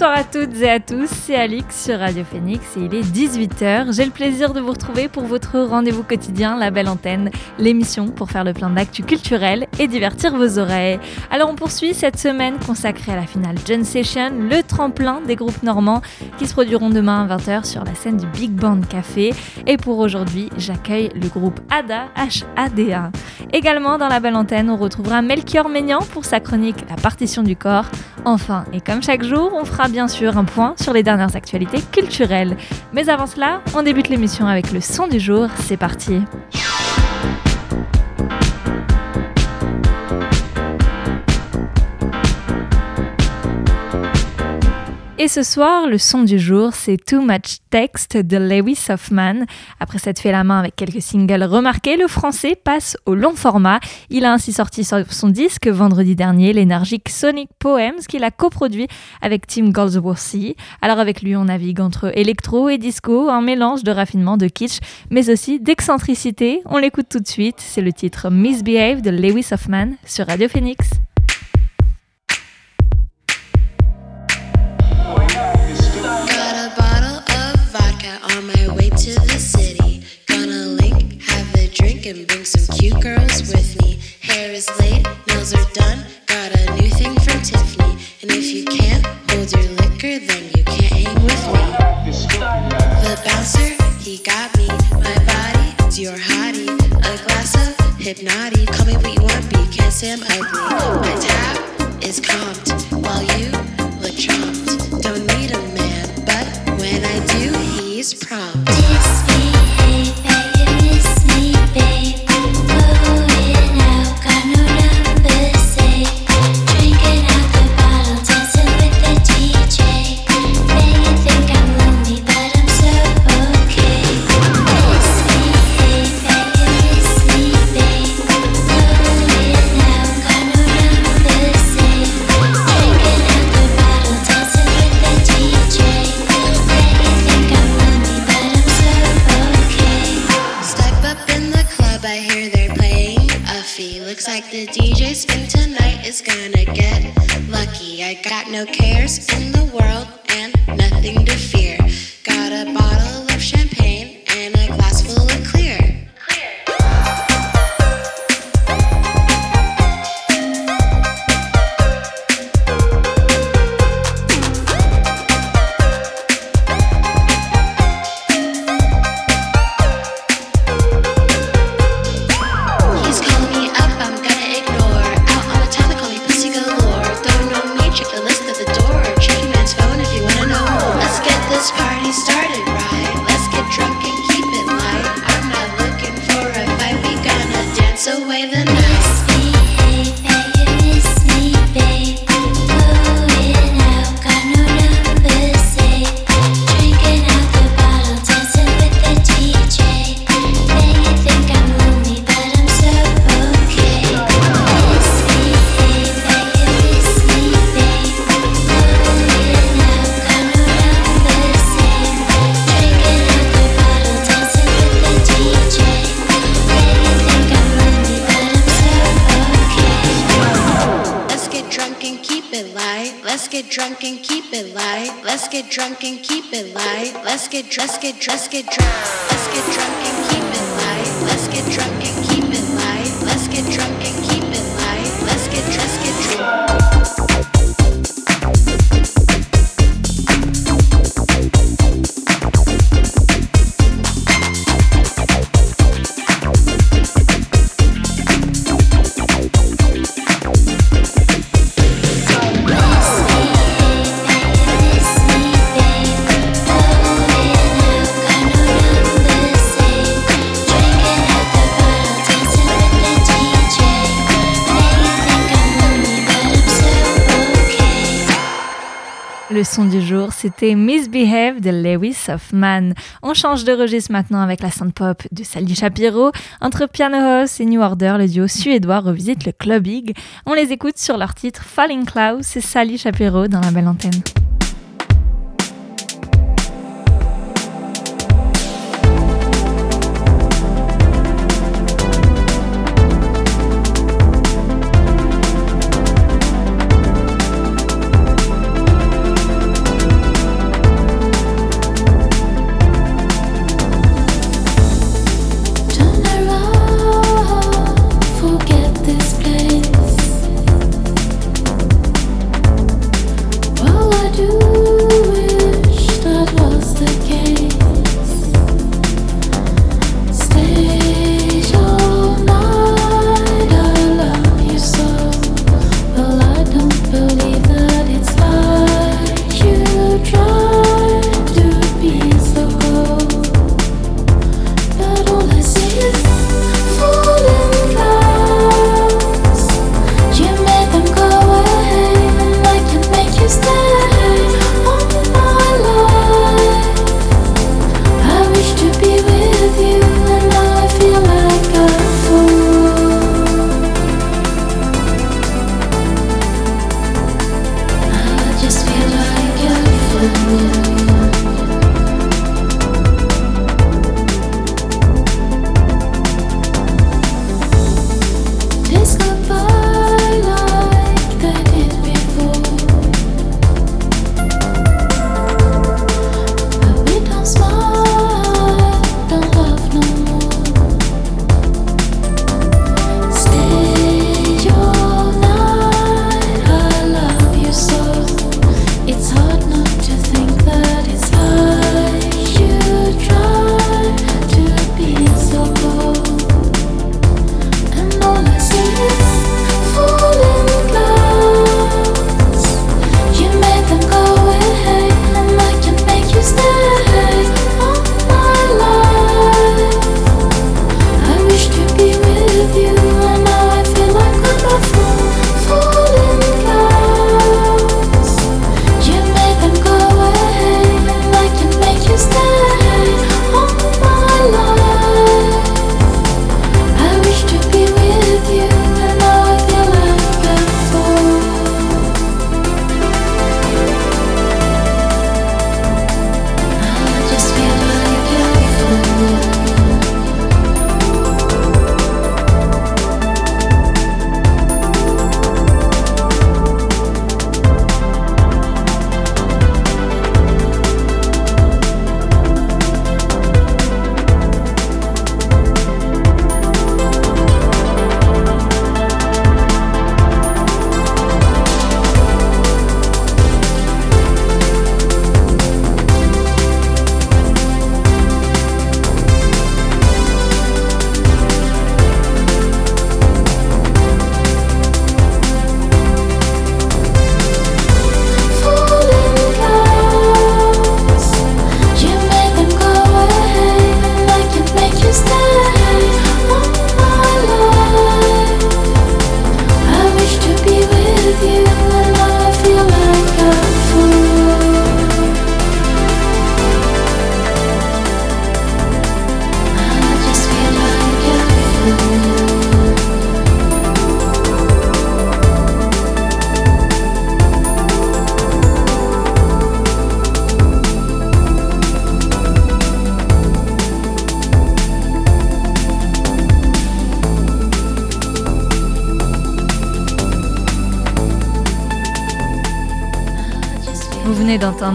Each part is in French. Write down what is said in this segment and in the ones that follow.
Bonsoir à toutes et à tous, c'est Alix sur Radio Phoenix et il est 18h. J'ai le plaisir de vous retrouver pour votre rendez-vous quotidien, La Belle Antenne, l'émission pour faire le plein d'actu culturel et divertir vos oreilles. Alors on poursuit cette semaine consacrée à la finale John Session, le tremplin des groupes normands qui se produiront demain à 20h sur la scène du Big Band Café. Et pour aujourd'hui, j'accueille le groupe ADA, H-A-D-A. Également dans La Belle Antenne, on retrouvera Melchior Maignan pour sa chronique La partition du corps. Enfin, et comme chaque jour, on fera bien sûr un point sur les dernières actualités culturelles. Mais avant cela, on débute l'émission avec le son du jour. C'est parti. Et ce soir, le son du jour, c'est Too Much Text de Lewis Hoffman. Après s'être fait la main avec quelques singles remarqués, le français passe au long format. Il a ainsi sorti son disque vendredi dernier, l'énergique Sonic Poems, qu'il a coproduit avec Tim Goldsworthy. Alors avec lui, on navigue entre électro et disco, un mélange de raffinement, de kitsch, mais aussi d'excentricité. On l'écoute tout de suite, c'est le titre Misbehave de Lewis Hoffman sur Radio Phoenix. Drink, and bring some cute girls with me. Hair is laid, nails are done, got a new thing from Tiffany. And if you can't hold your liquor, then you can't hang with me. The bouncer, he got me. My body, it's your hottie. A glass of hypnotic. Call me what you want, but can't say I'm ugly. My tap is comped, get dressed, get drowned. C'était Misbehave de Lewis Hoffman. On change de registre maintenant avec la pop de Sally Shapiro. Entre Piano House et New Order, le duo suédois revisite le clubbing. On les écoute sur leur titre Falling Clouds et Sally Shapiro dans la belle antenne.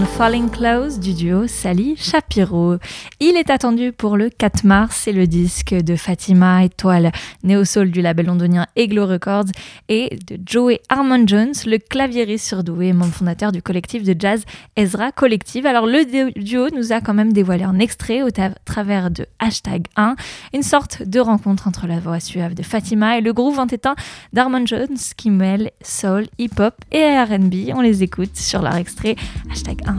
Falling Close du duo Sally Shapiro. Il est attendu pour le 4 mars, c'est le disque de Fatima Étoile, néo-soul du label londonien Eglo Records, et de Joey Harmon Jones, le claviériste surdoué, membre fondateur du collectif de jazz Ezra Collective. Alors le duo nous a quand même dévoilé un extrait au travers de hashtag 1, une sorte de rencontre entre la voix suave de Fatima et le groove entêtant d'Harmon Jones qui mêle soul, hip-hop et R&B. On les écoute sur leur extrait hashtag 1.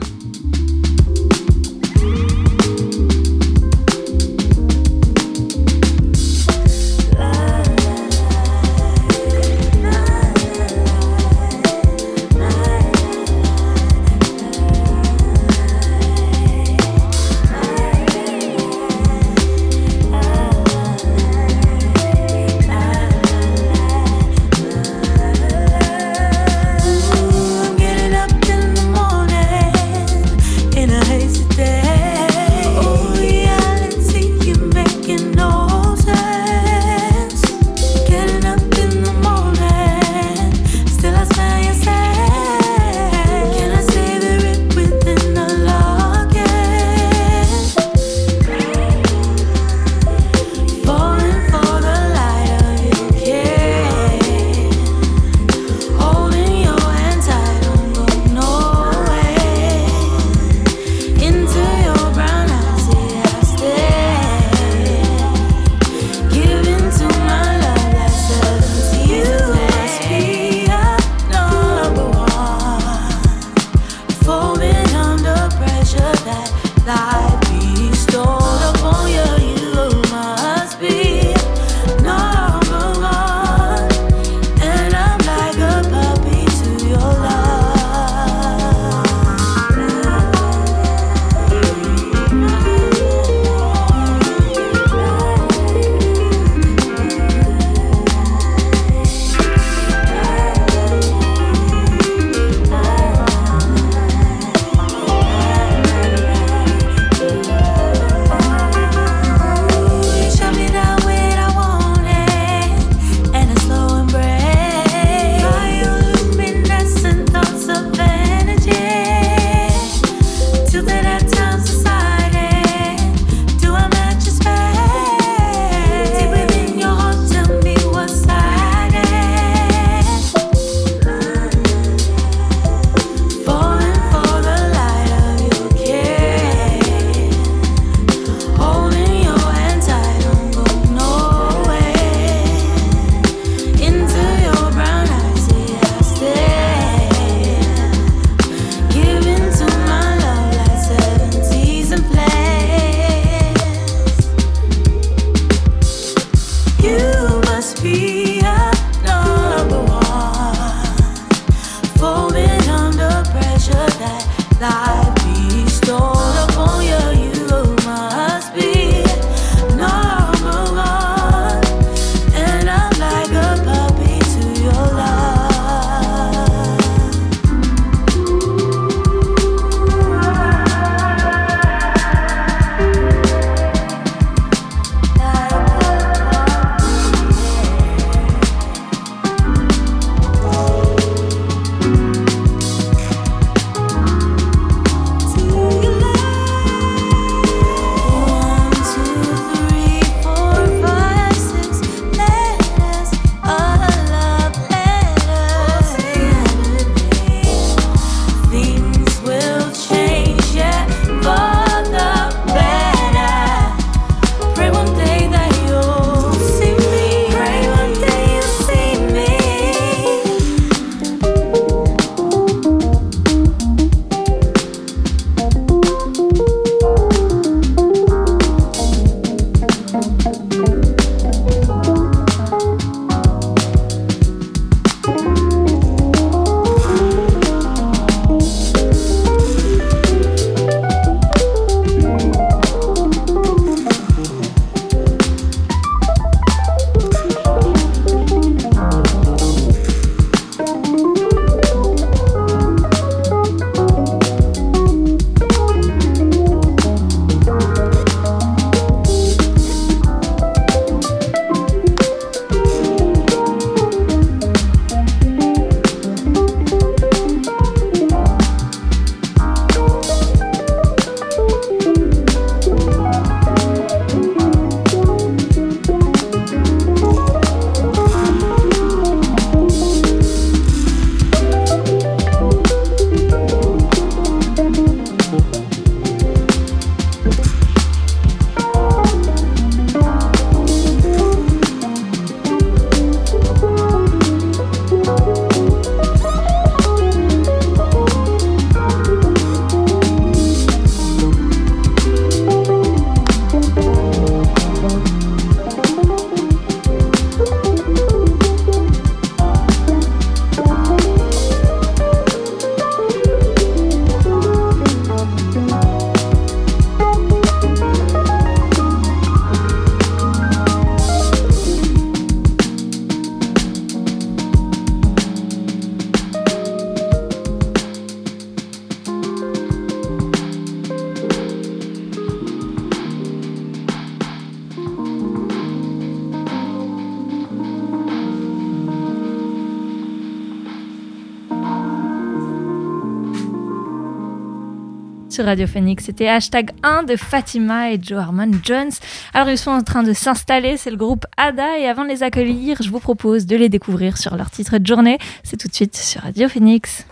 Sur Radio Phoenix. C'était hashtag 1 de Fatima et Joe Harmon Jones. Alors ils sont en train de s'installer, c'est le groupe Ada et avant de les accueillir, je vous propose de les découvrir sur leur titre de journée. C'est tout de suite sur Radio Phoenix.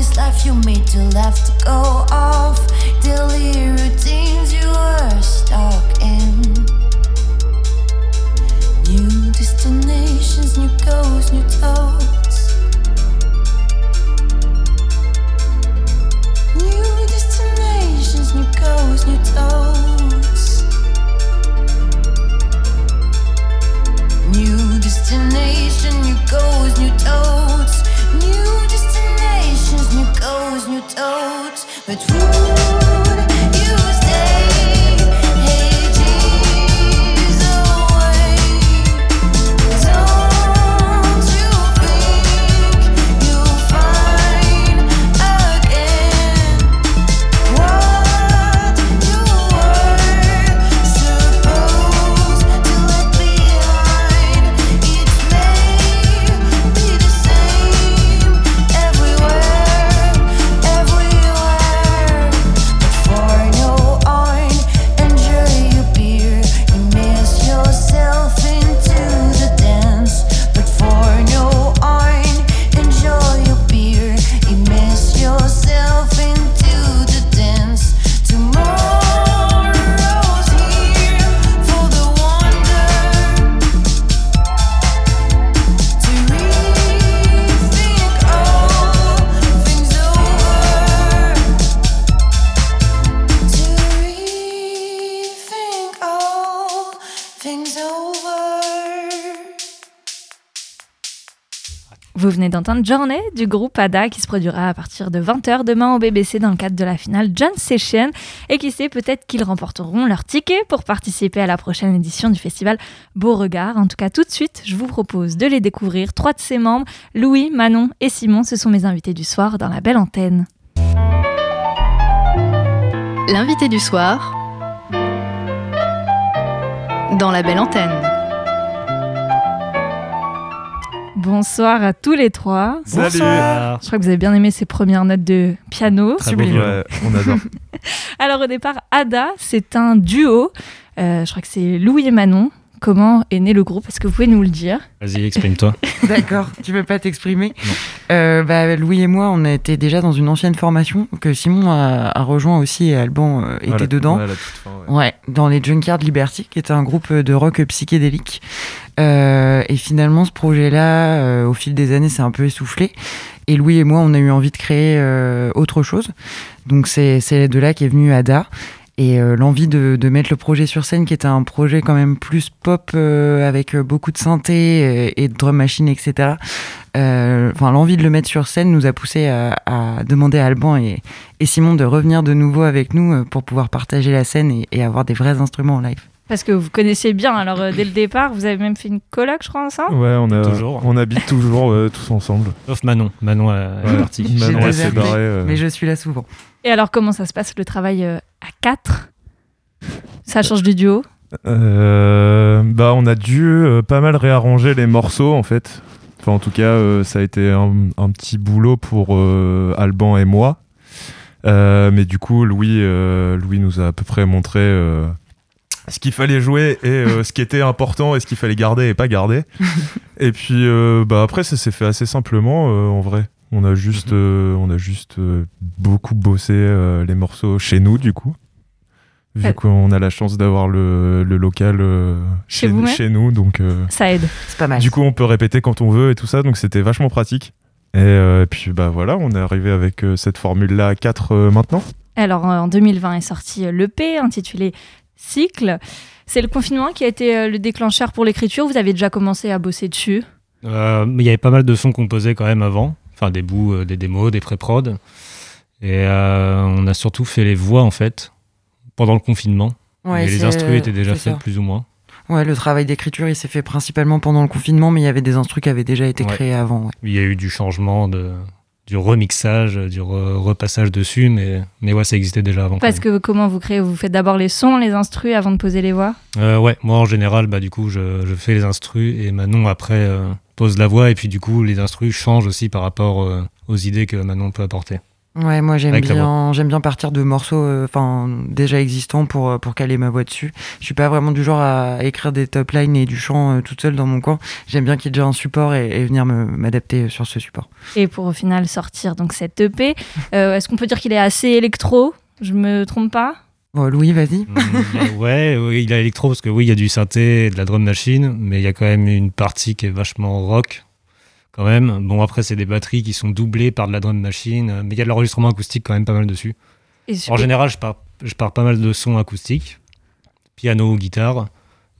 this life you made to left to go off. Daily routines you were stuck in. New destinations new goals new thoughts. New destinations new goals new thoughts. New destination new goals new thoughts. New New potions, new goals, new toads, but who? D'entendre Journée du groupe Ada qui se produira à partir de 20h demain au BBC dans le cadre de la finale John Session. Et qui sait, peut-être qu'ils remporteront leur ticket pour participer à la prochaine édition du festival Beauregard. En tout cas, tout de suite, je vous propose de les découvrir. Trois de ses membres, Louis, Manon et Simon, ce sont mes invités du soir dans la belle antenne. L'invité du soir dans la belle antenne. Bonsoir à tous les trois. Salut. Bonsoir. Je crois que vous avez bien aimé ces premières notes de piano. Sublime. Ouais, on adore. Alors au départ, Ada, c'est un duo. Euh, je crois que c'est Louis et Manon. Comment est né le groupe Est-ce que vous pouvez nous le dire? Vas-y, exprime-toi. D'accord, tu veux pas t'exprimer? Euh, bah, Louis et moi, on était déjà dans une ancienne formation que Simon a, rejoint aussi et Alban euh, était dedans. Ouais, dans les Junkyard Liberty, qui était un groupe de rock psychédélique. Euh, et finalement, ce projet-là, au fil des années, s'est un peu essoufflé. Et Louis et moi, on a eu envie de créer autre chose. Donc c'est de là qu'est venu Ada et euh, l'envie de, mettre le projet sur scène qui était un projet quand même plus pop euh, avec euh, beaucoup de synthé et, de drum machine etc enfin l'envie de le mettre sur scène nous a poussé à, demander à Alban et, Simon de revenir de nouveau avec nous pour pouvoir partager la scène et, avoir des vrais instruments en live parce que vous connaissez bien, alors dès le départ, vous avez même fait une coloc, je crois, ensemble Ouais, on, a, toujours. on habite toujours tous ensemble. Sauf Manon. Manon est partie. Manon est barrée. Mais je suis là souvent. Et alors, comment ça se passe le travail euh, à 4 Ça change du duo? Euh, bah, On a dû euh, pas mal réarranger les morceaux en fait. Enfin, en tout cas, ça a été un, petit boulot pour Alban et moi. mais du coup, Louis, Louis nous a à peu près montré ce qu'il fallait jouer et ce qui était important et ce qu'il fallait garder et pas garder. et puis bah après ça s'est fait assez simplement en vrai. On a juste, mhm. on a juste beaucoup bossé les morceaux chez nous du coup vu qu'on a la chance d'avoir le, local euh, chez, nous. Donc, euh, ça aide, c'est pas mal. Du coup, on peut répéter quand on veut et tout ça, donc c'était vachement pratique. Et, euh, puis bah voilà, on est arrivé avec cette formule-là à 4 maintenant. Alors en 2020 est sorti l'EP intitulé Cycle. C'est le confinement qui a été le déclencheur pour l'écriture. Vous avez déjà commencé à bosser dessus Il y avait pas mal de sons composés quand même avant, enfin des bouts, des démos, des pré-prod. Et on a surtout fait les voix en fait pendant le confinement. mais les instruments étaient déjà faits plus ou moins. Ouais, le travail d'écriture, il s'est fait principalement pendant le confinement, mais il y avait des instruments qui avaient déjà été créés avant. Il y a eu du changement, de, du remixage, du repassage dessus, mais, mais ouais, ça existait déjà avant. Parce que comment vous créez Vous faites d'abord les sons, les instrus avant de poser les voix? Euh, Ouais, moi en général, bah, du coup, je, je fais les instrus et Manon après euh, pose la voix, et puis du coup, les instrus changent aussi par rapport euh, aux idées que Manon peut apporter. Ouais, moi j'aime bien, j'aime bien partir de morceaux, euh, enfin déjà existants pour euh, pour caler ma voix dessus. Je suis pas vraiment du genre à écrire des top lines et du chant euh, toute seule dans mon coin. J'aime bien qu'il y ait déjà un support et, venir m'adapter sur ce support. Et pour au final sortir donc cette EP, est-ce qu'on peut dire qu'il est assez électro? Je me trompe pas? Louis, vas-y. Mm, ouais, ouais, il a électro parce que oui, il y a du synthé, de la drum machine, mais il y a quand même une partie qui est vachement rock quand même. Bon, après, c'est des batteries qui sont doublées par de la drum machine, mais il y a de l'enregistrement acoustique quand même pas mal dessus. en général, je pars, je pars pas mal de sons acoustiques, piano, guitare,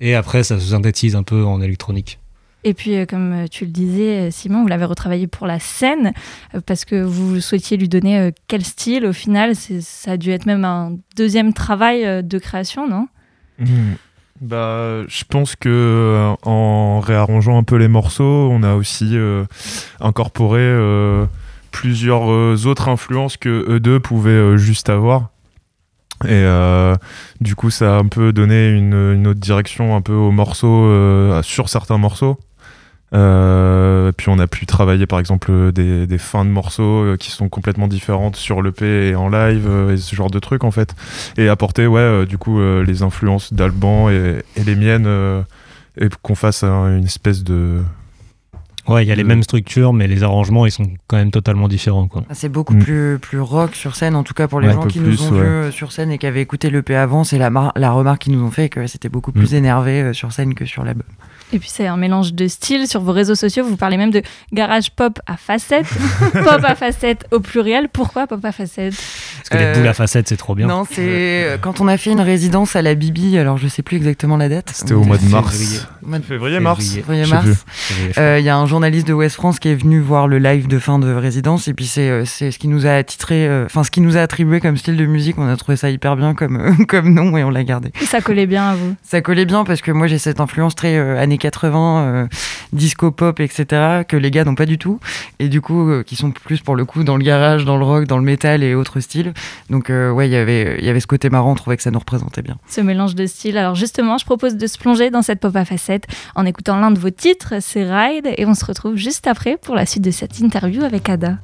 et après, ça se synthétise un peu en électronique. Et puis, euh, comme euh, tu le disais, euh, Simon, vous l'avez retravaillé pour la scène, parce que vous souhaitiez lui donner quel style au final? Ça a dû être même un deuxième travail de création, non? Mmh. Bah, je pense que euh, en réarrangeant un peu les morceaux, on a aussi euh, incorporé euh, plusieurs autres influences que eux deux pouvaient juste avoir. Et du coup, ça a un peu donné une, une autre direction un peu aux morceaux, sur certains morceaux. Euh, puis on a pu travailler par exemple des, des fins de morceaux euh, qui sont complètement différentes sur l'EP et en live euh, et ce genre de trucs en fait. Et apporter ouais du coup les influences d'Alban et, et, les miennes et qu'on fasse une espèce de Ouais, il y a les mêmes structures, mais les arrangements, ils sont quand même totalement différents. Quoi. Ah, c'est beaucoup mm. plus, plus rock sur scène, en tout cas pour les gens qui nous ont vus sur scène et qui avaient écouté l'EP avant, c'est la, la remarque qu'ils nous ont fait que c'était beaucoup plus mm. énervé sur scène que sur l'album. Et puis c'est un mélange de styles. Sur vos réseaux sociaux, vous parlez même de garage pop à facettes. pop à facettes au pluriel. Pourquoi pop à facettes? Que les boules à facettes, c'est trop bien. Non, c'est euh, quand on a fait une résidence à la Bibi, alors je sais plus exactement la date. C'était au mois de mars. Février, mars. Février, mars. Euh, il y a un journaliste de West France qui est venu voir le live de fin de résidence et puis c'est euh, ce qui nous a attitré, enfin ce qui nous a attribué comme style de musique. On a trouvé ça hyper bien comme, comme nom et on l'a gardé. Et ça collait bien à vous? Ça collait bien parce que moi j'ai cette influence très années 80, euh, disco pop, etc., que les gars n'ont pas du tout, et du coup, euh, qui sont plus pour le coup dans le garage, dans le rock, dans le métal et autres styles. Donc, euh, ouais, il y avait ce côté marrant, on trouvait que ça nous représentait bien. Ce mélange de styles. Alors, justement, je propose de se plonger dans cette pop à facettes en écoutant l'un de vos titres, c'est Ride, et on se retrouve juste après pour la suite de cette interview avec Ada.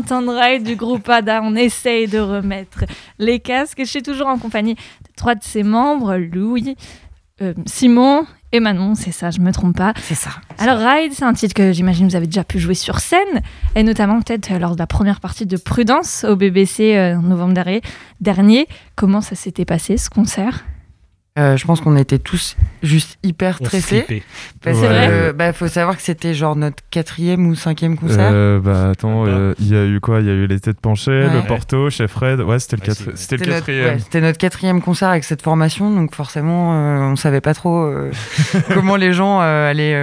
D'entendre Ride du groupe ADA. On essaye de remettre les casques. Je suis toujours en compagnie de trois de ses membres, Louis, euh, Simon et Manon, c'est ça, je me trompe pas. C'est ça. Alors Ride, c'est un titre que j'imagine vous avez déjà pu jouer sur scène, et notamment peut-être lors de la première partie de Prudence au BBC euh, en novembre dernier. Comment ça s'était passé ce concert? Euh, je pense qu'on était tous juste hyper stressés. Parce que, bah, faut savoir que c'était genre notre quatrième ou cinquième concert. Euh, bah attends, euh, il y a eu quoi? Il y a eu les têtes penchées, le Porto, Chef Fred. Ouais, c'était le, c'était le quatrième. C'était notre, quatrième concert avec cette formation, donc forcément, on savait pas trop comment les gens allaient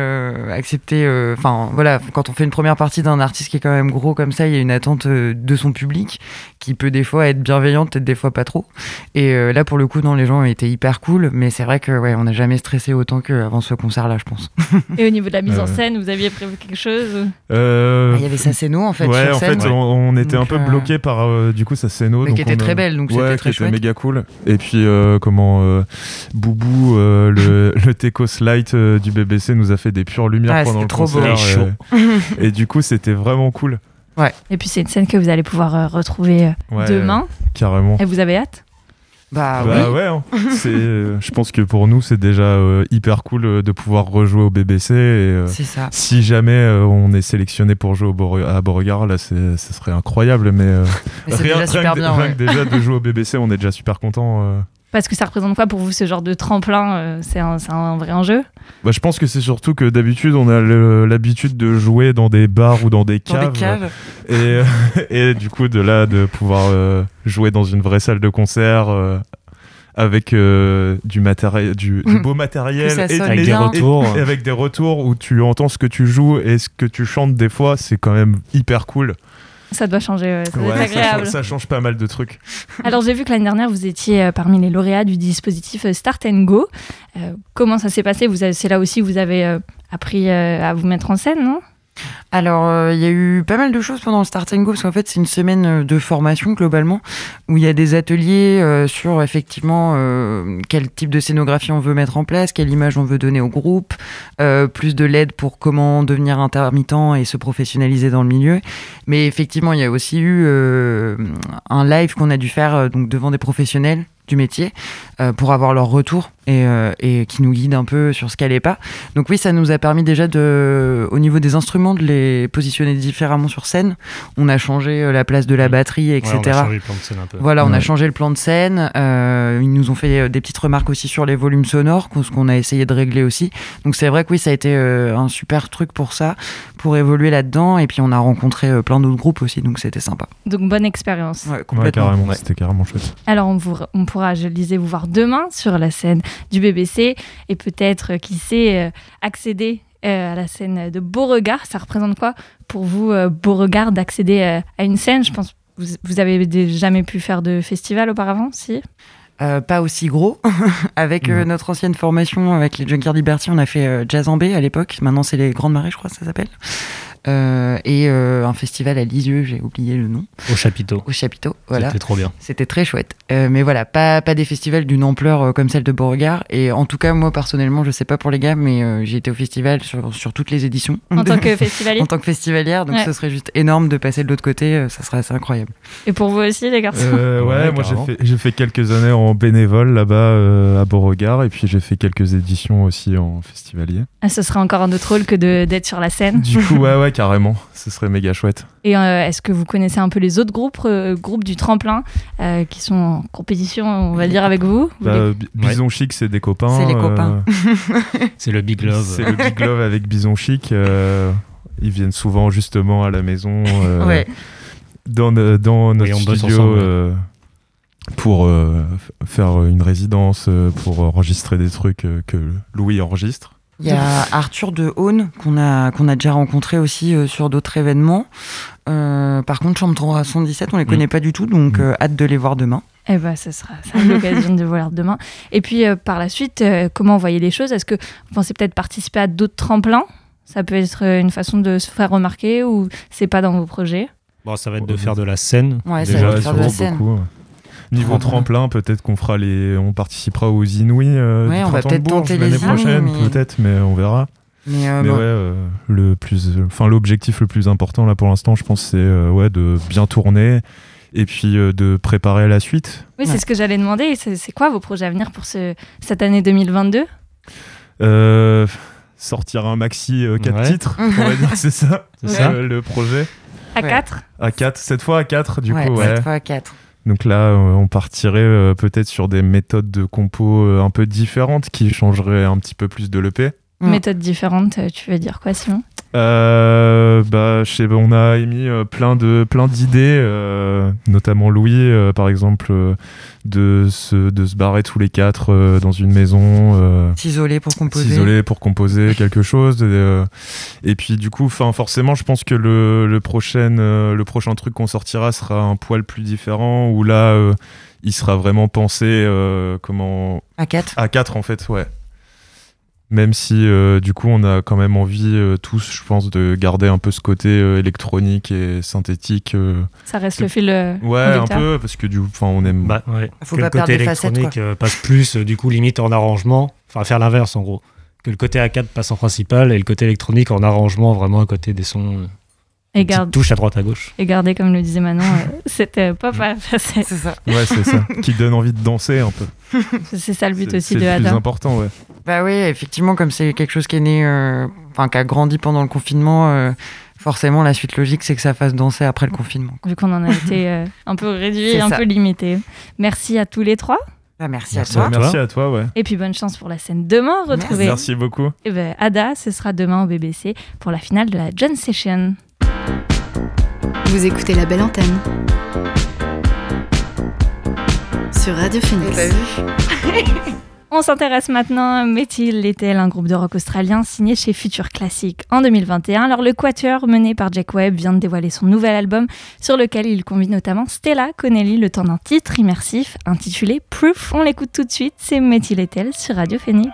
accepter. Enfin, voilà, quand on fait une première partie d'un artiste qui est quand même gros comme ça, il y a une attente de son public qui peut des fois être bienveillante, peut-être des fois pas trop. Et là, pour le coup, non, les gens étaient hyper cool mais c'est vrai que ouais, on n'a jamais stressé autant qu'avant ce concert-là, je pense. Et au niveau de la mise en scène, vous aviez prévu quelque chose euh, ah, Il y avait sa scéno en fait. Ouais, en fait, on, était un peu euh, bloqué par euh, du coup. Mais qui était très belle, donc c'était très chouette. méga cool. Et puis comment Boubou, le, le Tecos Light du BBC, nous a fait des pures lumières ah, pendant le trop concert. Beau. Et, et du coup, c'était vraiment cool. Ouais. Et puis c'est une scène que vous allez pouvoir retrouver demain. Carrément. Et vous avez hâte? Bah, bah ouais, hein. euh, je pense que pour nous c'est déjà euh, hyper cool euh, de pouvoir rejouer au BBC. Et, c'est ça. Si jamais on est sélectionné pour jouer au à Beauregard, là ce serait incroyable. Mais, rien, déjà super bien, rien que déjà de jouer au BBC, on est déjà super content. Parce que ça représente quoi pour vous ce genre de tremplin euh, C'est un, un, vrai enjeu? Bah, Je pense que c'est surtout que d'habitude on a l'habitude de jouer dans des bars ou dans des caves. Et, euh, et, du coup de là de pouvoir euh, jouer dans une vraie salle de concert avec du matériel du, mm. beau matériel et, avec des retours. Et, avec des retours où tu entends ce que tu joues et ce que tu chantes des fois c'est quand même hyper cool ça doit changer, ça doit être agréable. Ça change, pas mal de trucs. Alors j'ai vu que l'année dernière, vous étiez euh, parmi les lauréats du dispositif euh, Start and Go. Euh, comment ça s'est passé? C'est là aussi que vous avez appris à vous mettre en scène, non? Alors, euh, il y a eu pas mal de choses pendant le Start Go, parce qu'en fait, c'est une semaine euh, de formation globalement, où il y a des ateliers euh, sur effectivement quel type de scénographie on veut mettre en place, quelle image on veut donner au groupe, plus de l'aide pour comment devenir intermittent et se professionnaliser dans le milieu. Mais effectivement, il y a aussi eu un live qu'on a dû faire devant des professionnels du métier pour avoir leur retour euh, et, qui nous guide un peu sur ce qu'elle est pas. Donc oui, ça nous a permis déjà de, au niveau des instruments, de les positionner différemment sur scène. On a changé euh, la place de la batterie, etc. on a changé le plan de scène un peu. Voilà, on a changé le plan de scène. Euh, ils nous ont fait des petites remarques aussi sur les volumes sonores, ce qu'on a essayé de régler aussi. Donc c'est vrai que oui, ça a été un super truc pour ça, pour évoluer là-dedans. Et puis on a rencontré plein d'autres groupes aussi, donc c'était sympa. Donc bonne expérience. Ouais, complètement. carrément, c'était carrément chouette. Alors on, vous, on pourra, je le disais, vous voir demain sur la scène du BBC et peut-être, euh, qui sait, euh, accéder euh, à la scène de Beauregard. Ça représente quoi pour vous, Beauregard, d'accéder à une scène? Je pense vous, vous avez jamais pu faire de festival auparavant, si? Pas aussi gros. avec notre ancienne formation, avec les Junkyard Liberty, on a fait Jazz en B à l'époque. Maintenant, c'est les Grandes Marées, je crois, ça s'appelle. Euh, et euh, un festival à Lisieux, j'ai oublié le nom. Au Chapiteau. Au Chapiteau, voilà. C'était trop bien. C'était très chouette. Euh, mais voilà, pas, pas des festivals d'une ampleur comme celle de Beauregard. Et en tout cas, moi personnellement, je sais pas pour les gars, mais j'ai été au festival sur, sur, toutes les éditions. En tant que festivalier En tant que festivalière, donc ce serait juste énorme de passer de l'autre côté, ça serait assez incroyable. Et pour vous aussi, les garçons Ouais, moi j'ai fait, fait, quelques années en bénévole là-bas à Beauregard, et puis j'ai fait quelques éditions aussi en festivalier. Ah, ce serait encore un autre rôle que d'être sur la scène Du coup, ouais, ouais carrément. Ce serait méga chouette. Et euh, est-ce que vous connaissez un peu les autres groupes, euh, groupes du tremplin euh, qui sont en compétition, on va dire, avec vous, bah, Bison Chic, c'est des copains. C'est les copains. c'est le Big Love. C'est le Big Love avec Bison Chic. ils viennent souvent justement à la maison. Dans, dans notre studio pour faire une résidence, pour enregistrer des trucs que Louis enregistre. Il y a Arthur de Haune qu'on a, qu'on a déjà rencontré aussi euh, sur d'autres événements. Euh, par contre, Chambre 317, on les connaît mm. pas du tout, donc mm. euh, hâte de les voir demain. Eh ben, ce sera l'occasion de voir demain. Et puis, par la suite, comment vous voyez les choses? Est-ce que vous pensez peut-être participer à d'autres tremplins? Ça peut être une façon de se faire remarquer ou c'est pas dans vos projets? Bon, ça va être de faire de la scène. Ouais, ça va être de faire de la scène. Beaucoup, Niveau tremplin, peut-être qu'on fera les, on participera aux Inouïs euh, ouais, on va peut-être tenter l'année prochaine, peut-être, mais on verra. Mais, ouais, le plus, enfin l'objectif le plus important là pour l'instant, je pense, c'est ouais de bien tourner et puis de préparer la suite. Oui, c'est ce que j'allais demander. C'est quoi vos projets à venir pour ce, cette année 2022 sortir un maxi 4 euh, titres, on va dire c'est ça, c'est ça le projet. À 4 À 4, cette fois à 4 du coup. Ouais, cette fois à 4. Donc là, euh, on partirait euh, peut-être sur des méthodes de compo un peu différentes qui changeraient un petit peu plus de l'EP. Méthodes différentes, tu veux dire quoi Simon? Euh, bah, je sais, on a émis euh, plein de plein d'idées, euh, notamment Louis, euh, par exemple, de se de se barrer tous les quatre dans une maison, s'isoler pour composer, s'isoler pour composer quelque chose. Et, puis du coup, enfin forcément, je pense que le, le prochain le prochain truc qu'on sortira sera un poil plus différent où là, il sera vraiment pensé comment à 4 à 4 en fait, ouais. Même si euh, du coup on a quand même envie euh, tous, je pense, de garder un peu ce côté euh, électronique et synthétique. Ça reste le fil. ouais, un peu parce que du, enfin, on aime. Bah, Faut que le côté électronique passe plus, du coup, limite en arrangement. Enfin, faire l'inverse en gros. Que le côté A4 passe en principal et le côté électronique en arrangement, vraiment à côté des sons. Et garde... touche à droite à gauche. Et garder, comme le disait Manon, cette pop à C'est ça. Ouais, c'est ça. Qui donne envie de danser un peu. c'est ça le but aussi de Ada. C'est le plus important, ouais. Bah oui, effectivement, comme c'est quelque chose qui est né, euh, enfin qui a grandi pendant le confinement, euh, forcément la suite logique c'est que ça fasse danser après le confinement. Vu qu'on en a été euh, un peu réduit, un peu limité. Merci à tous les trois. Bah, merci, à toi. Merci à toi, ouais. Et puis bonne chance pour la scène demain. Retrouvez. Merci, beaucoup. Et ben, Ada, ce sera demain au BBC pour la finale de la John Session. Vous écoutez la belle antenne sur Radio Phoenix. On s'intéresse maintenant à Métil est un groupe de rock australien signé chez Future Classic en 2021. Alors le Quatuor mené par Jack Webb vient de dévoiler son nouvel album sur lequel il convie notamment Stella Connelly le temps d'un titre immersif intitulé Proof. On l'écoute tout de suite, c'est Métil et sur Radio Phoenix.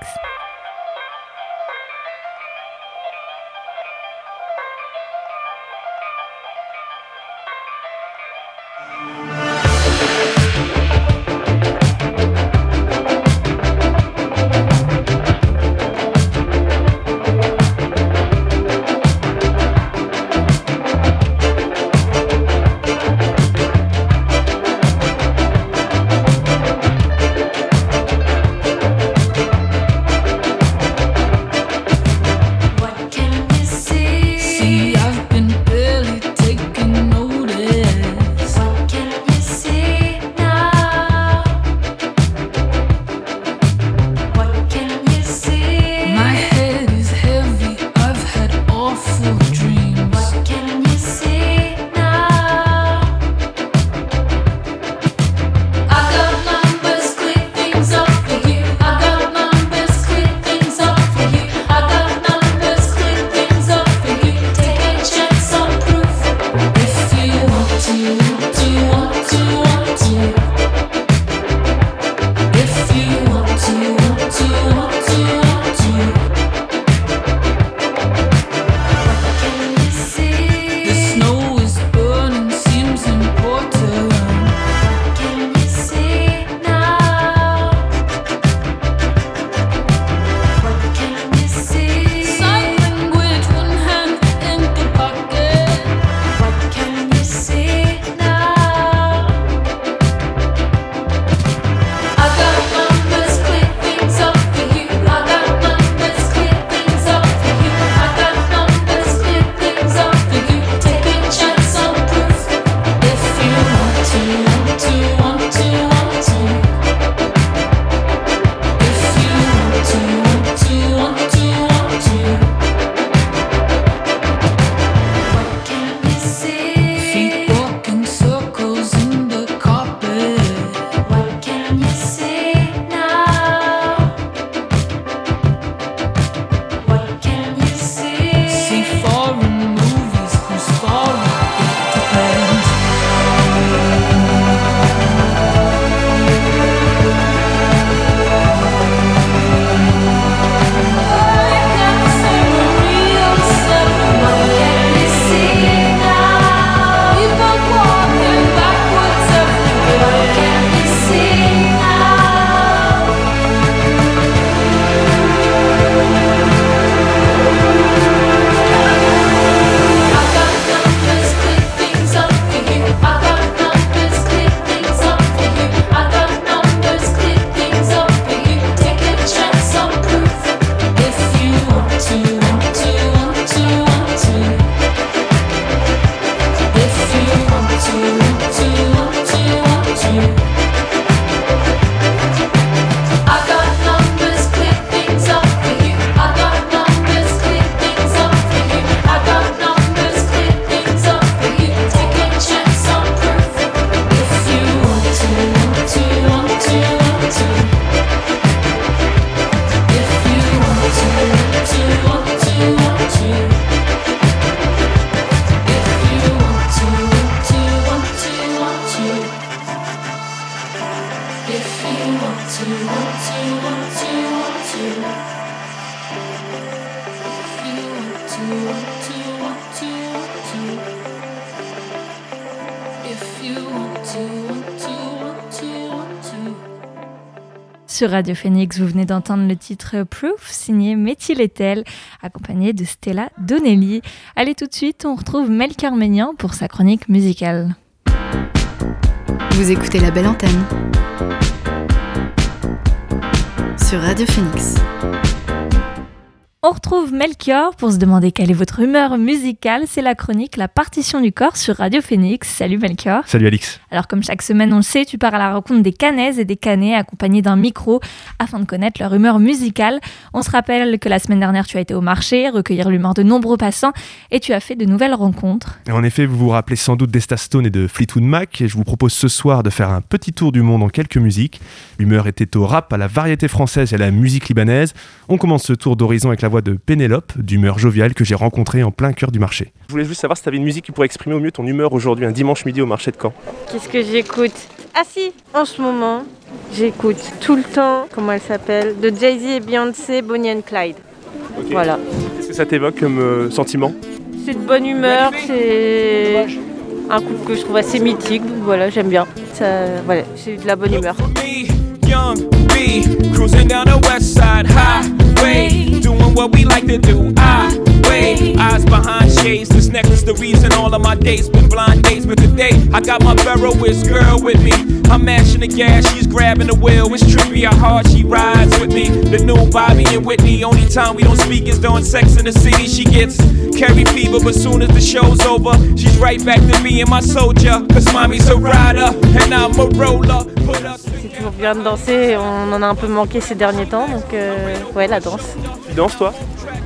Sur Radio Phoenix, vous venez d'entendre le titre Proof, signé Métil Lettel, accompagné de Stella Donnelly. Allez tout de suite, on retrouve Melchior Ménian pour sa chronique musicale. Vous écoutez la belle antenne sur Radio Phoenix. On retrouve Melchior pour se demander quelle est votre humeur musicale. C'est la chronique La partition du corps sur Radio Phoenix. Salut Melchior. Salut Alix. Alors comme chaque semaine on le sait, tu pars à la rencontre des canaises et des canets accompagnés d'un micro afin de connaître leur humeur musicale. On se rappelle que la semaine dernière tu as été au marché, recueillir l'humeur de nombreux passants et tu as fait de nouvelles rencontres. en effet, vous vous rappelez sans doute d'Esta Stone et de Fleetwood Mac et je vous propose ce soir de faire un petit tour du monde en quelques musiques. L'humeur était au rap, à la variété française et à la musique libanaise. On commence ce tour d'horizon avec la voix de Pénélope, d'humeur joviale, que j'ai rencontrée en plein cœur du marché. Je voulais juste savoir si tu avais une musique qui pourrait exprimer au mieux ton humeur aujourd'hui, un dimanche midi au marché de Caen. Qu'est-ce que j'écoute? Ah si, en ce moment, j'écoute tout le temps, comment elle s'appelle, de Jay-Z et Beyoncé, Bonnie and Clyde. Voilà. Qu'est-ce que ça t'évoque comme euh, sentiment? C'est de bonne humeur, c'est un couple que je trouve assez mythique, donc voilà, j'aime bien. Ça, voilà, c'est de la bonne humeur. Highway, doing what we like to do. I wait, eyes behind shades. This necklace, the reason all of my dates been blind dates. But today, I got my Ferroist girl with me. I'm mashing the gas, she's grabbing the wheel. It's trippy how hard she rides with me. The new Bobby and Whitney. Only time we don't speak is during sex in the city. She gets carry fever, but soon as the show's over, she's right back to me and my soldier. Cause mommy's a rider, and I'm a roller. Put us toujours bien de danser. On en a un peu manqué ces derniers temps, donc euh, ouais, la danse. Tu danses toi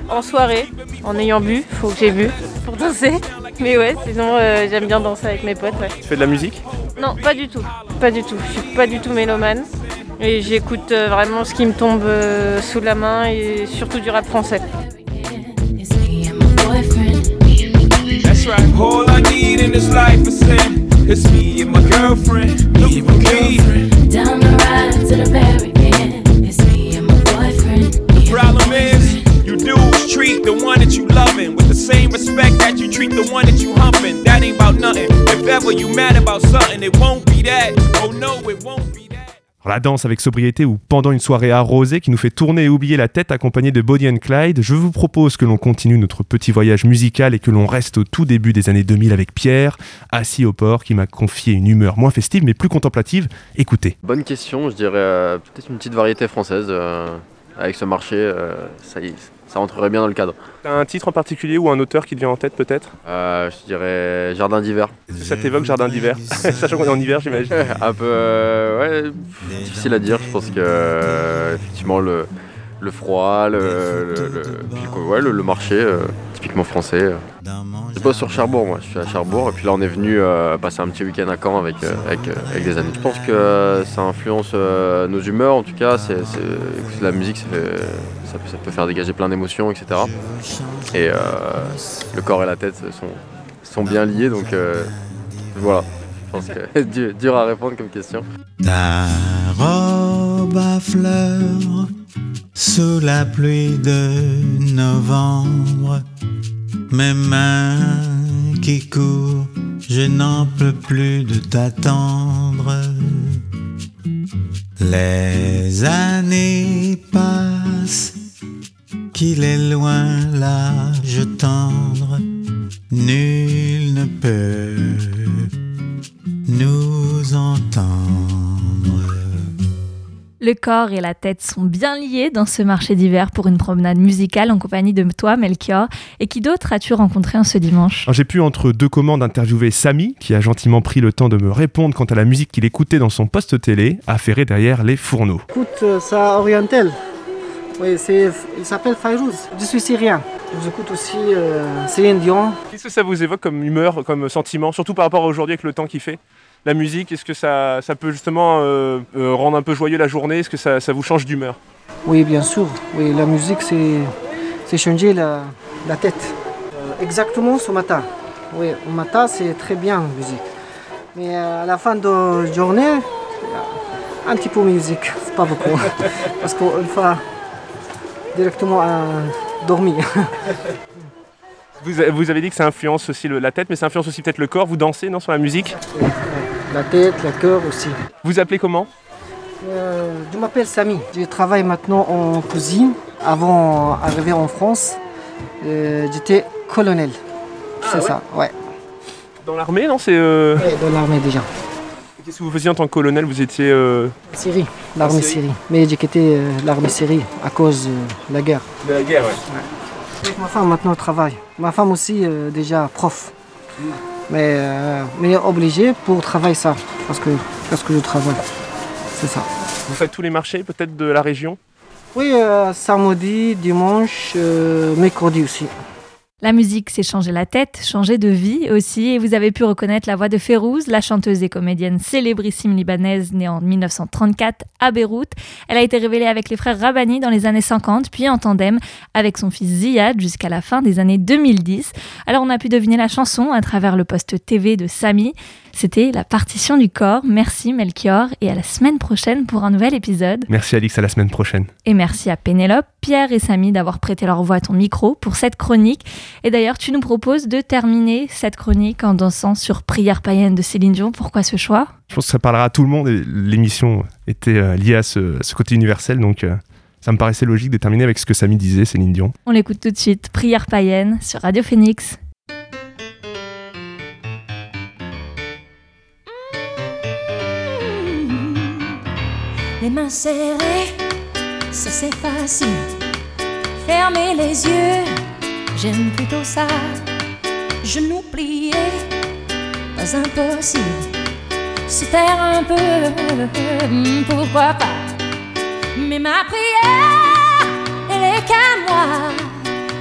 En soirée, en ayant bu, faut que j'ai bu pour danser. Mais ouais, sinon euh, j'aime bien danser avec mes potes. Ouais. Tu fais de la musique Non, pas du tout. Pas du tout. Je suis pas du tout mélomane. Et j'écoute euh, vraiment ce qui me tombe sous la main et surtout du rap français. That's right. All I need in this life is It's me and my girlfriend. La danse avec sobriété ou pendant une soirée arrosée qui nous fait tourner et oublier la tête accompagnée de Body and Clyde, je vous propose que l'on continue notre petit voyage musical et que l'on reste au tout début des années 2000 avec Pierre, assis au port, qui m'a confié une humeur moins festive mais plus contemplative. Écoutez. Bonne question, je dirais euh, peut-être une petite variété française. Euh, avec ce marché, euh, ça y est ça rentrerait bien dans le cadre. un titre en particulier ou un auteur qui te vient en tête peut-être? Euh, Je dirais Jardin d'hiver. Ça t'évoque Jardin d'hiver Sachant qu'on est en hiver j'imagine. un peu, euh, ouais, difficile à dire. Je pense que euh, effectivement le, le froid, le, le, le marché, typiquement français. Je bosse sur Cherbourg, moi. Je suis à Cherbourg. Et puis là, on est venu euh, passer un petit week-end à Caen avec, euh, avec, euh, avec, des amis. Je pense que ça influence nos humeurs. En tout cas, c'est, la musique, ça, ça, peut faire dégager plein d'émotions, etc. Et le corps et la tête sont, sont bien liés. Donc voilà. Je pense que dur à répondre comme question. Robe à fleurs sous la pluie de novembre mes mains qui courent, je n'en peux plus de t'attendre. Les années passent, qu'il est loin l'âge tendre, nul ne peut nous entendre. Le corps et la tête sont bien liés dans ce marché d'hiver pour une promenade musicale en compagnie de toi, Melchior. Et qui d'autre as-tu rencontré en ce dimanche J'ai pu, entre deux commandes, interviewer Samy, qui a gentiment pris le temps de me répondre quant à la musique qu'il écoutait dans son poste télé, affairé derrière les fourneaux. Écoute, euh, ça oriental. Oui, c'est, il s'appelle Fayrouz. Je suis syrien. J'écoute aussi euh, Céline Dion. Qu'est-ce que ça vous évoque comme humeur, comme sentiment, surtout par rapport à aujourd'hui avec le temps qu'il fait? La musique Est-ce que ça, peut justement euh, euh, rendre un peu joyeux la journée? Est-ce que ça, vous change d'humeur? Oui, bien sûr. Oui, la musique, c'est changer la, tête. Euh, exactement ce matin. Oui, au matin, c'est très bien la musique. Mais à la fin de la journée, un petit peu de musique. pas beaucoup. Parce qu'on va directement à dormir. Vous, vous avez dit que ça influence aussi le- la tête, mais ça influence aussi peut-être le corps. Vous dansez, non, sur la musique? La tête, le cœur aussi. Vous appelez comment? Euh, je m'appelle Samy. Je travaille maintenant en cuisine. Avant d'arriver en France, euh, j'étais colonel. C'est ça, ouais. Dans l'armée, non C'est. euh, Ouais, Dans l'armée déjà. Qu'est-ce que vous faisiez en tant que colonel? Vous étiez. euh, Syrie, l'armée Syrie? Syrie. Mais j'ai quitté l'armée Syrie à cause de la guerre. De la guerre, ouais. Avec ma femme maintenant travaille. Ma femme aussi euh, déjà prof. Mais, euh, mais obligée pour travailler ça. Parce que, parce que je travaille. C'est ça. Vous faites tous les marchés peut-être de la région? Oui, euh, samedi, dimanche, mercredi aussi. La musique, c'est changer la tête, changer de vie aussi. Et vous avez pu reconnaître la voix de Férouz, la chanteuse et comédienne célébrissime libanaise née en 1934 à Beyrouth. Elle a été révélée avec les frères Rabani dans les années 50, puis en tandem avec son fils Ziad jusqu'à la fin des années 2010. Alors on a pu deviner la chanson à travers le poste TV de Samy. C'était la partition du corps. Merci Melchior et à la semaine prochaine pour un nouvel épisode. Merci Alix, à la semaine prochaine. Et merci à Pénélope, Pierre et Samy d'avoir prêté leur voix à ton micro pour cette chronique. Et d'ailleurs, tu nous proposes de terminer cette chronique en dansant sur Prière païenne de Céline Dion. Pourquoi ce choix? Je pense que ça parlera à tout le monde l'émission était euh, liée à ce, à ce côté universel, donc euh, ça me paraissait logique de terminer avec ce que Samy disait, Céline Dion. On l'écoute tout de suite. Prière païenne sur Radio Phoenix. Les mains serrées, ça c'est facile. Fermer les yeux, j'aime plutôt ça. Genoux pliés, pas impossible. Se taire un peu, hmm, pourquoi pas. Mais ma prière, elle est qu'à moi.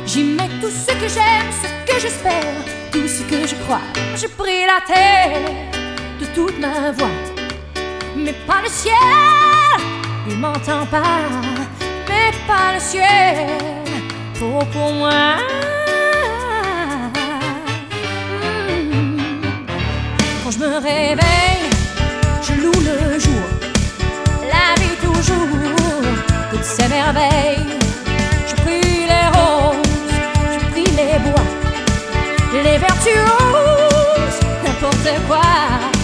J'y mets tout ce que j'aime, ce que j'espère, tout ce que je crois. Je prie la terre de toute ma voix mais pas le ciel. Il m'entend pas, mais pas le ciel. Pour pour moi. Hmm. Quand je me réveille, je loue le jour, la vie toujours, toutes ces merveilles. Je prie les roses, je prie les bois, les vertus, n'importe quoi.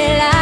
Est-ce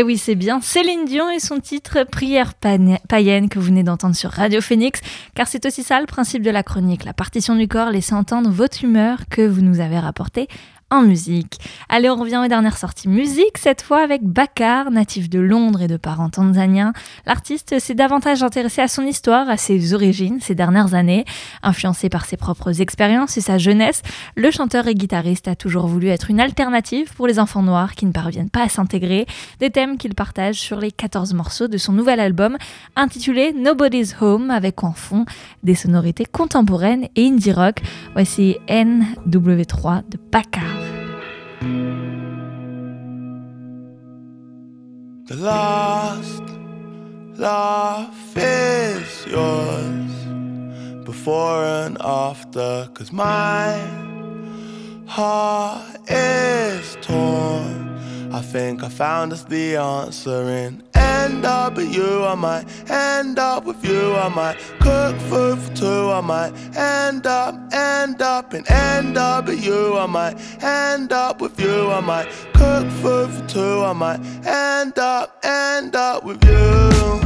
Et oui, c'est bien. Céline Dion et son titre Prière païenne que vous venez d'entendre sur Radio Phoenix, car c'est aussi ça le principe de la chronique, la partition du corps laisse entendre votre humeur que vous nous avez rapportée en musique. Allez, on revient aux dernières sorties musique, cette fois avec Bakar, natif de Londres et de parents tanzaniens. L'artiste s'est davantage intéressé à son histoire, à ses origines ces dernières années. Influencé par ses propres expériences et sa jeunesse, le chanteur et guitariste a toujours voulu être une alternative pour les enfants noirs qui ne parviennent pas à s'intégrer. Des thèmes qu'il partage sur les 14 morceaux de son nouvel album intitulé Nobody's Home avec en fond des sonorités contemporaines et indie rock. Voici NW3 de Bakar. The last laugh is yours before and after, cause my heart is torn. I think I found us the answer in end up with you. I might end up with you. I might cook food for two. I might end up, end up, and end up with you. I might end up with you. I might cook food for two. I might end up, end up with you.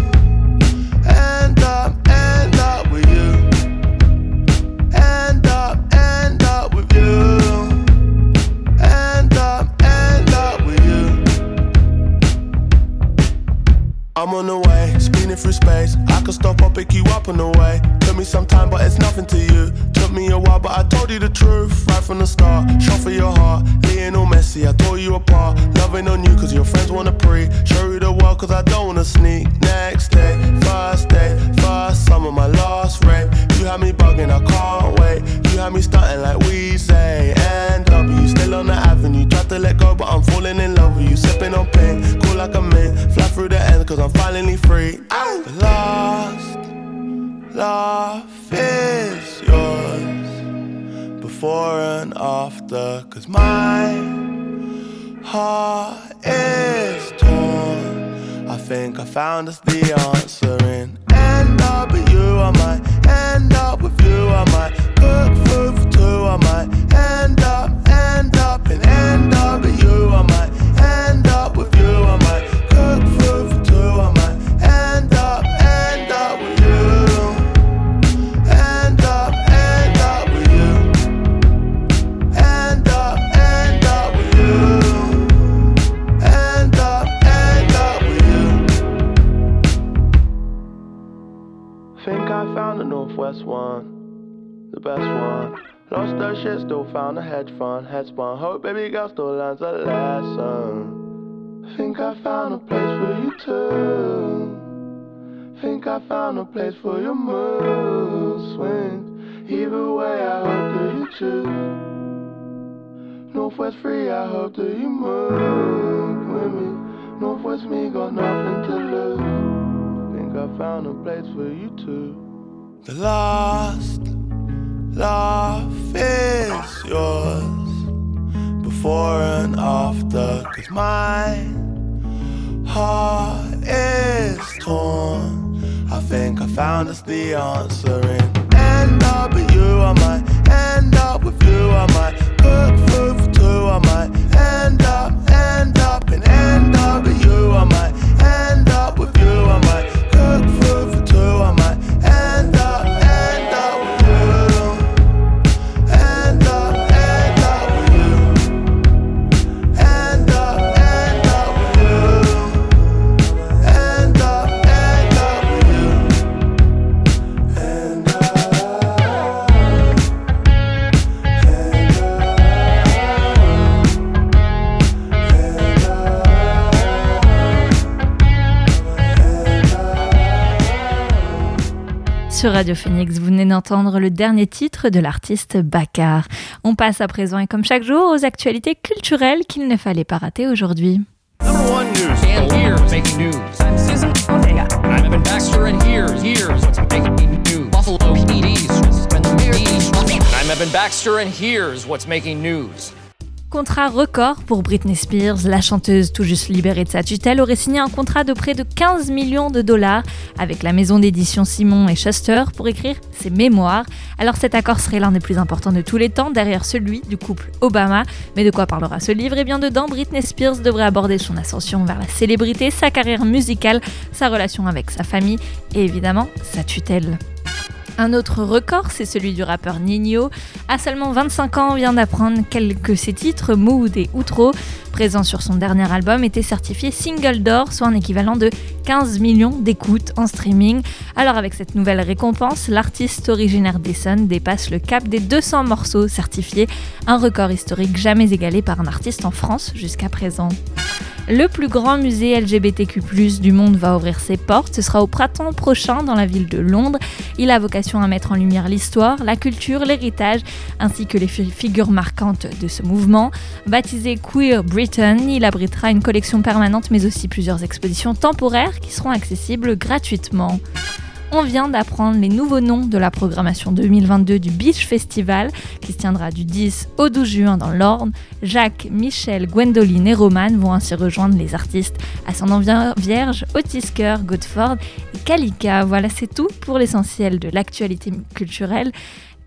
I'm on the way, speeding through space. I could stop or pick you up on the way. Took me some time, but it's nothing to you. Took me a while, but I told you the truth right from the start. Shot for your heart, Lionel Messi, I tore you apart. Loving on you, cause your friends wanna pre. Show you the world, cause I don't wanna sneak. Next day, first day, first summer, my last rape. You had me bugging, I can't wait. You had me stunting like we say. And W, still on the avenue. Tried to let go, but I'm falling in love with you. Sipping on pain, cool like a mint. Fly through the end, cause I'm finally free. The last laugh is yours before and after. Cause my heart is torn. I think I found us the answer in end up with you. I might end up with you. I might cook food for two. I might end up, end up, and end up with you. I might Northwest one, the best one. Lost that shit, still found a hedge fund, head spun. Hope baby girl still learns a lesson. Think I found a place for you too. Think I found a place for your mood swings. Either way, I hope that you choose. Northwest free, I hope that you move with me. Northwest me got nothing to lose. Think I found a place for you too. The last laugh is yours before and after. Cause my heart is torn. I think I found us the answer in end up with you. I might end up with you. I might cook food for two. I might end up, end up, and end up with you. I might end up with you. I might sur Radio Phoenix. Vous venez d'entendre le dernier titre de l'artiste Bakar. On passe à présent et comme chaque jour aux actualités culturelles qu'il ne fallait pas rater aujourd'hui. Contrat record pour Britney Spears. La chanteuse tout juste libérée de sa tutelle aurait signé un contrat de près de 15 millions de dollars avec la maison d'édition Simon et Schuster pour écrire ses mémoires. Alors cet accord serait l'un des plus importants de tous les temps derrière celui du couple Obama. Mais de quoi parlera ce livre? Et eh bien dedans, Britney Spears devrait aborder son ascension vers la célébrité, sa carrière musicale, sa relation avec sa famille et évidemment sa tutelle. Un autre record, c'est celui du rappeur Nino. À seulement 25 ans, on vient d'apprendre quelques ses titres, Mood et Outro, présents sur son dernier album, étaient certifiés single d'or, soit un équivalent de 15 millions d'écoutes en streaming. Alors avec cette nouvelle récompense, l'artiste originaire d'Essonne dépasse le cap des 200 morceaux certifiés, un record historique jamais égalé par un artiste en France jusqu'à présent. Le plus grand musée LGBTQ+ du monde va ouvrir ses portes. Ce sera au printemps prochain dans la ville de Londres. Il a vocation à mettre en lumière l'histoire, la culture, l'héritage, ainsi que les figures marquantes de ce mouvement. Baptisé Queer Britain, il abritera une collection permanente, mais aussi plusieurs expositions temporaires qui seront accessibles gratuitement on vient d'apprendre les nouveaux noms de la programmation 2022 du Beach Festival, qui se tiendra du 10 au 12 juin dans l'Orne. Jacques, Michel, Gwendoline et Roman vont ainsi rejoindre les artistes Ascendant Vierge, Otisker, Godford et Kalika. Voilà, c'est tout pour l'essentiel de l'actualité culturelle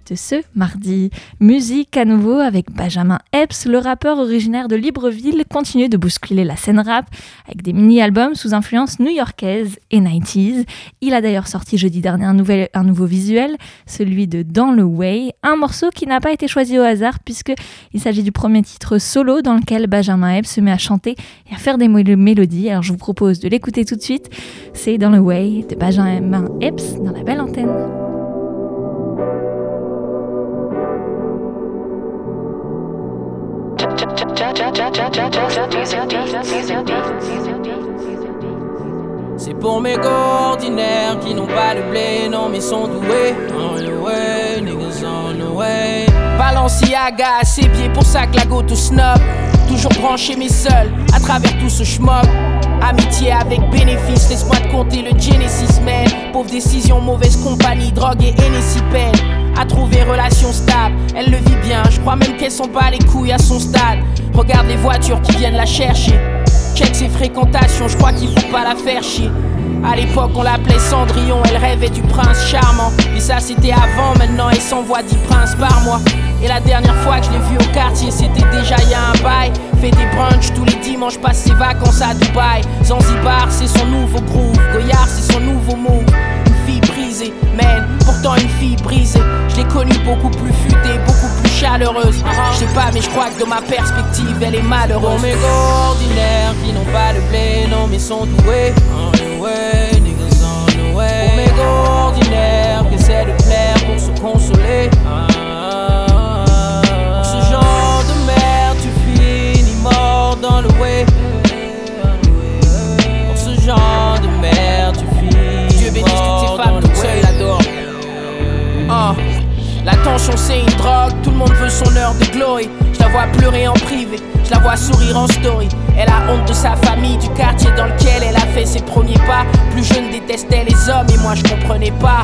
de ce mardi. Musique à nouveau avec Benjamin Epps, le rappeur originaire de Libreville, continue de bousculer la scène rap avec des mini-albums sous influence new-yorkaise et 90s. Il a d'ailleurs sorti jeudi dernier un, nouvel, un nouveau visuel, celui de Dans le Way, un morceau qui n'a pas été choisi au hasard puisque il s'agit du premier titre solo dans lequel Benjamin Epps se met à chanter et à faire des mélodies. Alors je vous propose de l'écouter tout de suite. C'est Dans le Way de Benjamin Epps dans la belle antenne. C'est pour mes gars ordinaires qui n'ont pas le blé, non mais sont doués. On the way, niggas on the way. Balenciaga à ses pieds pour ça que la go tout snob. Toujours branché mais seul à travers tout ce schmock. Amitié avec bénéfice, laisse-moi te compter le Genesis man. Pauvre décision, mauvaise compagnie, drogue et Hennessy A trouvé relation stable, elle le vit bien. Je crois même qu'elle sent pas les couilles à son stade. Regarde les voitures qui viennent la chercher. Check ses fréquentations, je crois qu'il faut pas la faire chier. À l'époque, on l'appelait Cendrillon, elle rêvait du prince charmant. Mais ça, c'était avant, maintenant, elle s'envoie 10 princes par mois. Et la dernière fois que je l'ai vue au quartier, c'était déjà y a un bail. Fait des brunchs tous les dimanches, passe ses vacances à Dubaï. Zanzibar, c'est son nouveau groove. Goyard, c'est son nouveau move. Brisée, man, pourtant une fille brisée. Je l'ai connue beaucoup plus futée, beaucoup plus chaleureuse. Je sais pas, mais je crois que de ma perspective, elle est malheureuse. Mes ordinaires qui n'ont pas de blé, non, mais sont doués. On the way, niggas on the way. Pour mes ordinaires qui essaient de plaire pour se consoler. Pour ce genre de merde, tu finis mort dans le way. Pour ce genre bénisse toutes. Ah. L'attention c'est une drogue, tout le monde veut son heure de glory. Je la vois pleurer en privé, je la vois sourire en story. Elle a honte de sa famille, du quartier dans lequel elle a fait ses premiers pas. Plus jeune détestait les hommes et moi je comprenais pas.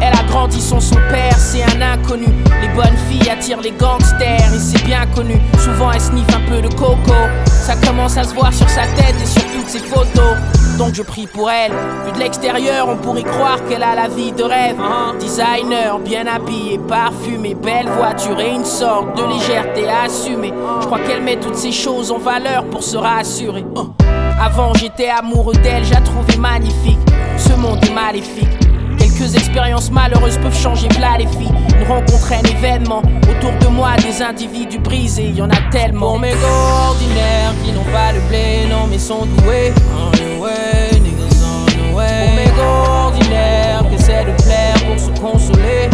Elle a grandi sans son père, c'est un inconnu. Les bonnes filles attirent les gangsters et c'est bien connu. Souvent elle sniffe un peu de coco. Ça commence à se voir sur sa tête et sur toutes ses photos. Donc je prie pour elle. Vu de l'extérieur, on pourrait croire qu'elle a la vie de rêve. Designer, bien habillé, parfumé, belle voiture et une sorte de légèreté assumée. Je crois qu'elle met toutes ces choses en valeur pour se rassurer. Avant j'étais amoureux d'elle, j'ai trouvé magnifique. Ce monde est maléfique. Quelques expériences malheureuses peuvent changer v'là les filles. Une rencontre, un événement. Autour de moi, des individus brisés, y en a tellement. Pour mes gars ordinaires qui n'ont pas le blé, non mais sont doués. Way, niggas on the qui essaient de plaire pour se consoler.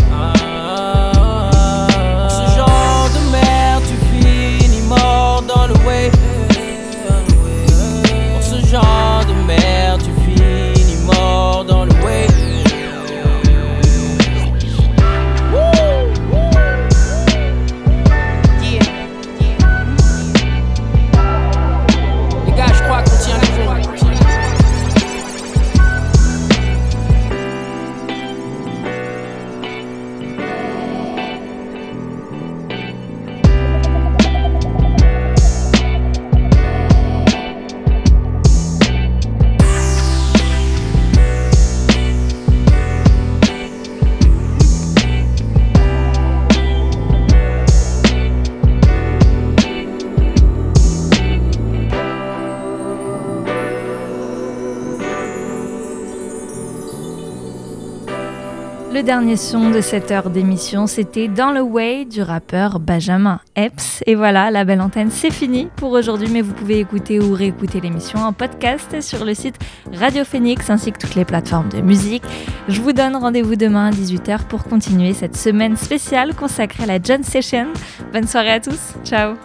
Le dernier son de cette heure d'émission, c'était Dans le Way du rappeur Benjamin Epps. Et voilà, la belle antenne, c'est fini pour aujourd'hui, mais vous pouvez écouter ou réécouter l'émission en podcast sur le site Radio Phoenix ainsi que toutes les plateformes de musique. Je vous donne rendez-vous demain à 18h pour continuer cette semaine spéciale consacrée à la John Session. Bonne soirée à tous, ciao